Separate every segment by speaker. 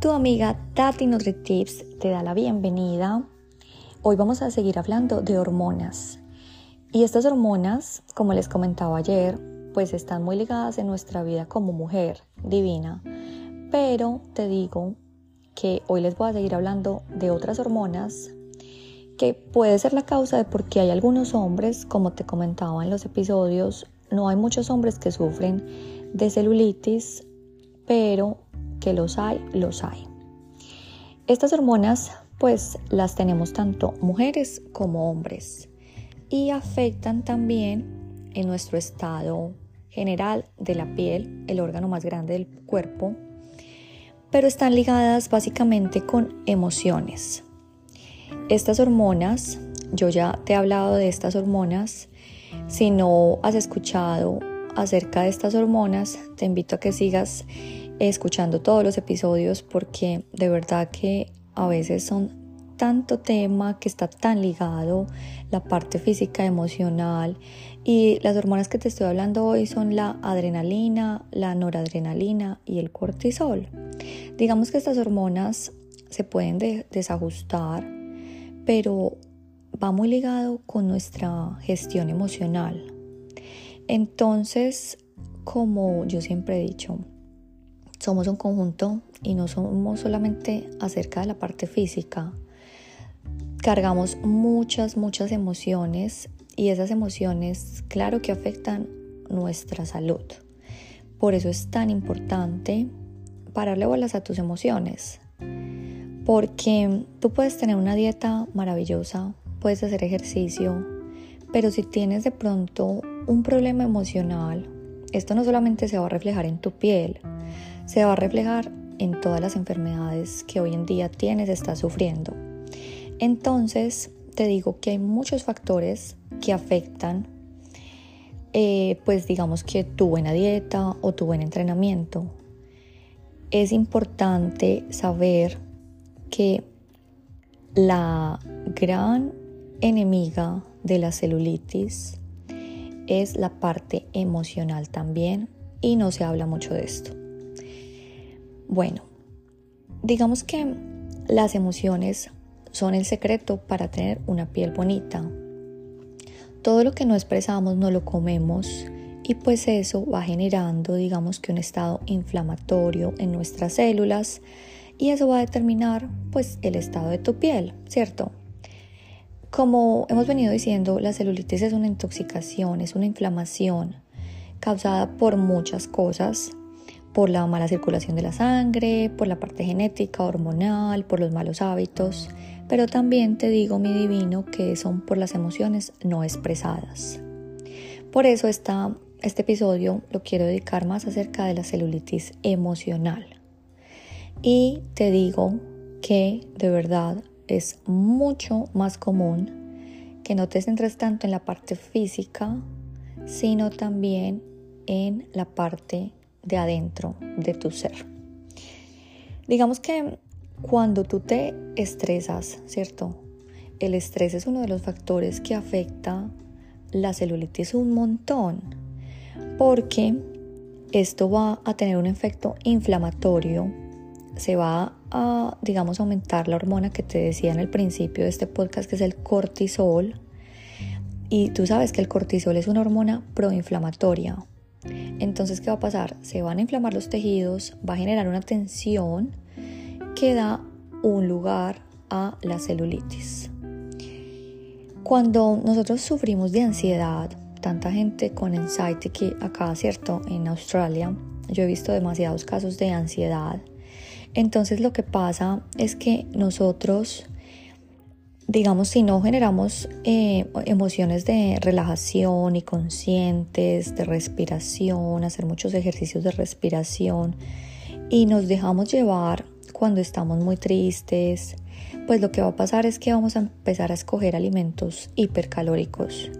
Speaker 1: Tu amiga Tati NutriTips te da la bienvenida. Hoy vamos a seguir hablando de hormonas. Y estas hormonas, como les comentaba ayer, pues están muy ligadas en nuestra vida como mujer divina. Pero te digo que hoy les voy a seguir hablando de otras hormonas que puede ser la causa de por qué hay algunos hombres, como te comentaba en los episodios, no hay muchos hombres que sufren de celulitis, pero que los hay, los hay. Estas hormonas pues las tenemos tanto mujeres como hombres y afectan también en nuestro estado general de la piel, el órgano más grande del cuerpo, pero están ligadas básicamente con emociones. Estas hormonas, yo ya te he hablado de estas hormonas, si no has escuchado acerca de estas hormonas, te invito a que sigas escuchando todos los episodios porque de verdad que a veces son tanto tema que está tan ligado la parte física, emocional y las hormonas que te estoy hablando hoy son la adrenalina, la noradrenalina y el cortisol. Digamos que estas hormonas se pueden desajustar, pero va muy ligado con nuestra gestión emocional. Entonces, como yo siempre he dicho, somos un conjunto y no somos solamente acerca de la parte física. Cargamos muchas, muchas emociones y esas emociones, claro que afectan nuestra salud. Por eso es tan importante pararle bolas a tus emociones. Porque tú puedes tener una dieta maravillosa, puedes hacer ejercicio, pero si tienes de pronto un problema emocional, esto no solamente se va a reflejar en tu piel, se va a reflejar en todas las enfermedades que hoy en día tienes, estás sufriendo. Entonces, te digo que hay muchos factores que afectan, eh, pues digamos que tu buena dieta o tu buen entrenamiento. Es importante saber que la gran enemiga de la celulitis es la parte emocional también y no se habla mucho de esto. Bueno, digamos que las emociones son el secreto para tener una piel bonita. Todo lo que no expresamos no lo comemos y pues eso va generando digamos que un estado inflamatorio en nuestras células y eso va a determinar pues el estado de tu piel, ¿cierto? Como hemos venido diciendo, la celulitis es una intoxicación, es una inflamación causada por muchas cosas, por la mala circulación de la sangre, por la parte genética, hormonal, por los malos hábitos, pero también te digo, mi divino, que son por las emociones no expresadas. Por eso esta, este episodio lo quiero dedicar más acerca de la celulitis emocional. Y te digo que de verdad es mucho más común que no te centres tanto en la parte física, sino también en la parte de adentro de tu ser. Digamos que cuando tú te estresas, ¿cierto? El estrés es uno de los factores que afecta la celulitis un montón, porque esto va a tener un efecto inflamatorio, se va a, digamos, aumentar la hormona que te decía en el principio de este podcast, que es el cortisol, y tú sabes que el cortisol es una hormona proinflamatoria, entonces, ¿qué va a pasar? Se van a inflamar los tejidos, va a generar una tensión que da un lugar a la celulitis. Cuando nosotros sufrimos de ansiedad, tanta gente con anxiety que acá, ¿cierto? En Australia, yo he visto demasiados casos de ansiedad. Entonces lo que pasa es que nosotros digamos, si no generamos eh, emociones de relajación y conscientes, de respiración, hacer muchos ejercicios de respiración y nos dejamos llevar cuando estamos muy tristes, pues lo que va a pasar es que vamos a empezar a escoger alimentos hipercalóricos.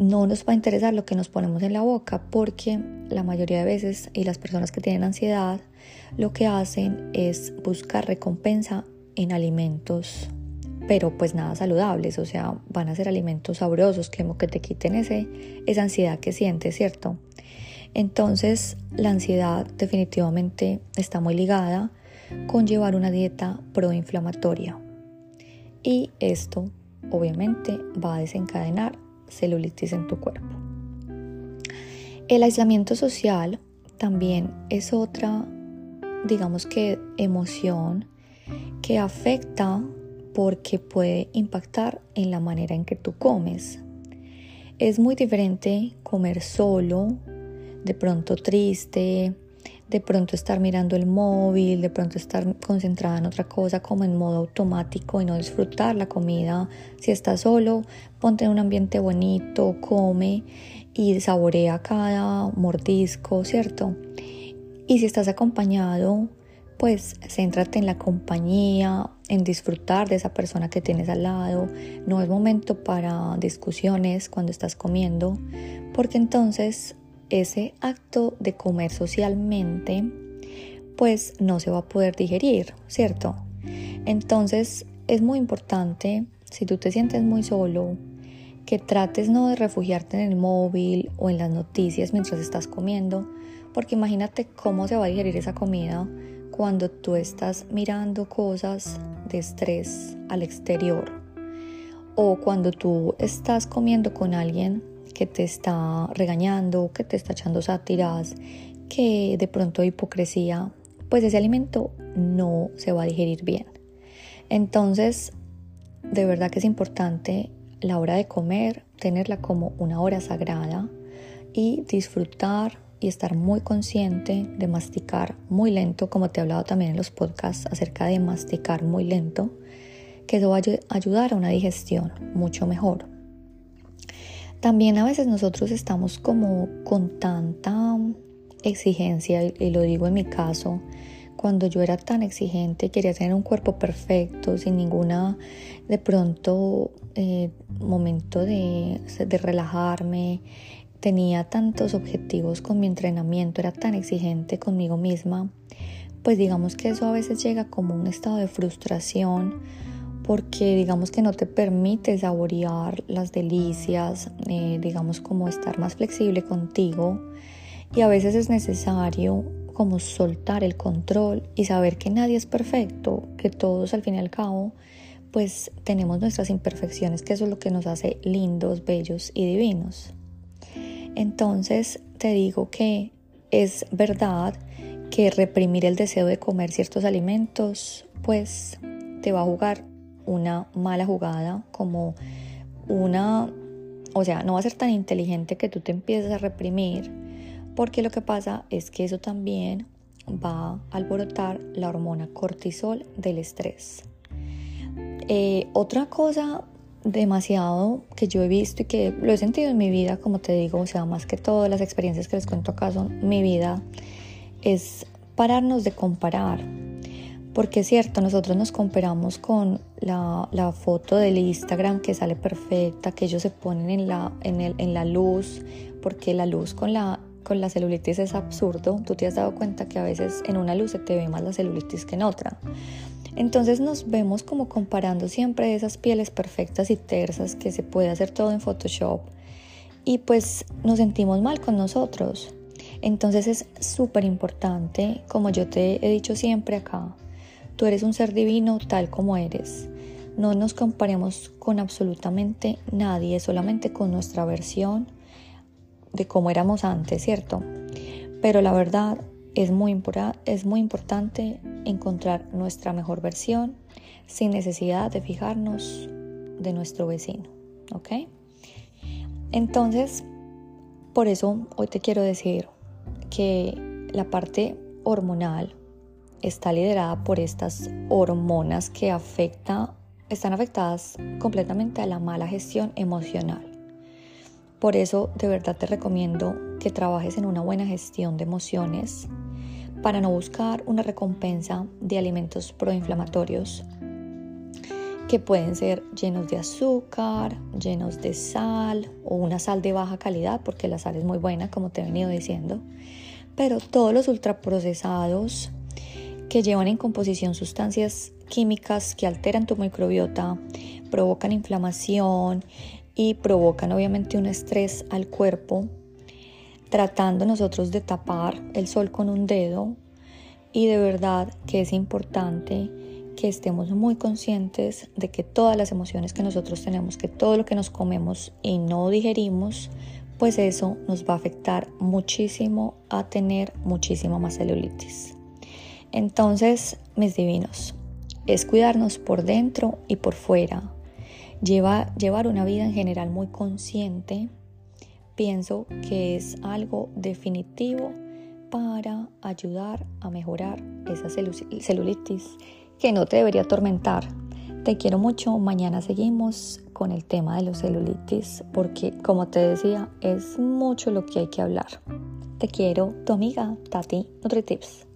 Speaker 1: No nos va a interesar lo que nos ponemos en la boca porque la mayoría de veces y las personas que tienen ansiedad lo que hacen es buscar recompensa en alimentos pero pues nada saludables, o sea, van a ser alimentos sabrosos que, que te quiten ese, esa ansiedad que sientes, ¿cierto? Entonces, la ansiedad definitivamente está muy ligada con llevar una dieta proinflamatoria. Y esto obviamente va a desencadenar celulitis en tu cuerpo. El aislamiento social también es otra, digamos que, emoción que afecta porque puede impactar en la manera en que tú comes. Es muy diferente comer solo, de pronto triste, de pronto estar mirando el móvil, de pronto estar concentrada en otra cosa como en modo automático y no disfrutar la comida. Si estás solo, ponte en un ambiente bonito, come y saborea cada mordisco, ¿cierto? Y si estás acompañado, pues céntrate en la compañía, en disfrutar de esa persona que tienes al lado. No es momento para discusiones cuando estás comiendo, porque entonces ese acto de comer socialmente, pues no se va a poder digerir, ¿cierto? Entonces es muy importante, si tú te sientes muy solo, que trates no de refugiarte en el móvil o en las noticias mientras estás comiendo, porque imagínate cómo se va a digerir esa comida cuando tú estás mirando cosas de estrés al exterior o cuando tú estás comiendo con alguien que te está regañando, que te está echando sátiras, que de pronto hipocresía, pues ese alimento no se va a digerir bien. Entonces, de verdad que es importante la hora de comer, tenerla como una hora sagrada y disfrutar y estar muy consciente de masticar muy lento, como te he hablado también en los podcasts acerca de masticar muy lento, que eso va a ayudar a una digestión mucho mejor. También a veces nosotros estamos como con tanta exigencia, y lo digo en mi caso, cuando yo era tan exigente, quería tener un cuerpo perfecto, sin ninguna, de pronto, eh, momento de, de relajarme, tenía tantos objetivos con mi entrenamiento, era tan exigente conmigo misma, pues digamos que eso a veces llega como un estado de frustración porque digamos que no te permite saborear las delicias, eh, digamos como estar más flexible contigo y a veces es necesario como soltar el control y saber que nadie es perfecto, que todos al fin y al cabo pues tenemos nuestras imperfecciones, que eso es lo que nos hace lindos, bellos y divinos. Entonces te digo que es verdad que reprimir el deseo de comer ciertos alimentos pues te va a jugar una mala jugada, como una, o sea, no va a ser tan inteligente que tú te empieces a reprimir, porque lo que pasa es que eso también va a alborotar la hormona cortisol del estrés. Eh, otra cosa demasiado que yo he visto y que lo he sentido en mi vida, como te digo, o sea, más que todas las experiencias que les cuento acá son mi vida, es pararnos de comparar. Porque es cierto, nosotros nos comparamos con la, la, foto del Instagram que sale perfecta, que ellos se ponen en la, en, el, en la luz, porque la luz con la, con la celulitis es absurdo. Tú te has dado cuenta que a veces en una luz se te ve más la celulitis que en otra. Entonces nos vemos como comparando siempre esas pieles perfectas y tersas que se puede hacer todo en Photoshop y pues nos sentimos mal con nosotros. Entonces es súper importante, como yo te he dicho siempre acá, tú eres un ser divino tal como eres. No nos comparemos con absolutamente nadie, solamente con nuestra versión de cómo éramos antes, ¿cierto? Pero la verdad es muy, es muy importante encontrar nuestra mejor versión sin necesidad de fijarnos de nuestro vecino, ¿ok? Entonces, por eso hoy te quiero decir que la parte hormonal está liderada por estas hormonas que afecta, están afectadas completamente a la mala gestión emocional. Por eso de verdad te recomiendo que trabajes en una buena gestión de emociones para no buscar una recompensa de alimentos proinflamatorios que pueden ser llenos de azúcar, llenos de sal o una sal de baja calidad porque la sal es muy buena como te he venido diciendo. Pero todos los ultraprocesados que llevan en composición sustancias químicas que alteran tu microbiota, provocan inflamación, y provocan obviamente un estrés al cuerpo, tratando nosotros de tapar el sol con un dedo Y de verdad que es importante que estemos muy conscientes de que todas las emociones que nosotros tenemos, que todo lo que nos comemos y no digerimos, pues eso nos va a afectar muchísimo a tener muchísima más celulitis. Entonces, mis divinos, es cuidarnos por dentro y por fuera. Lleva, llevar una vida en general muy consciente, pienso que es algo definitivo para ayudar a mejorar esa celulitis que no te debería atormentar. Te quiero mucho, mañana seguimos con el tema de los celulitis porque como te decía es mucho lo que hay que hablar. Te quiero, tu amiga Tati NutriTips.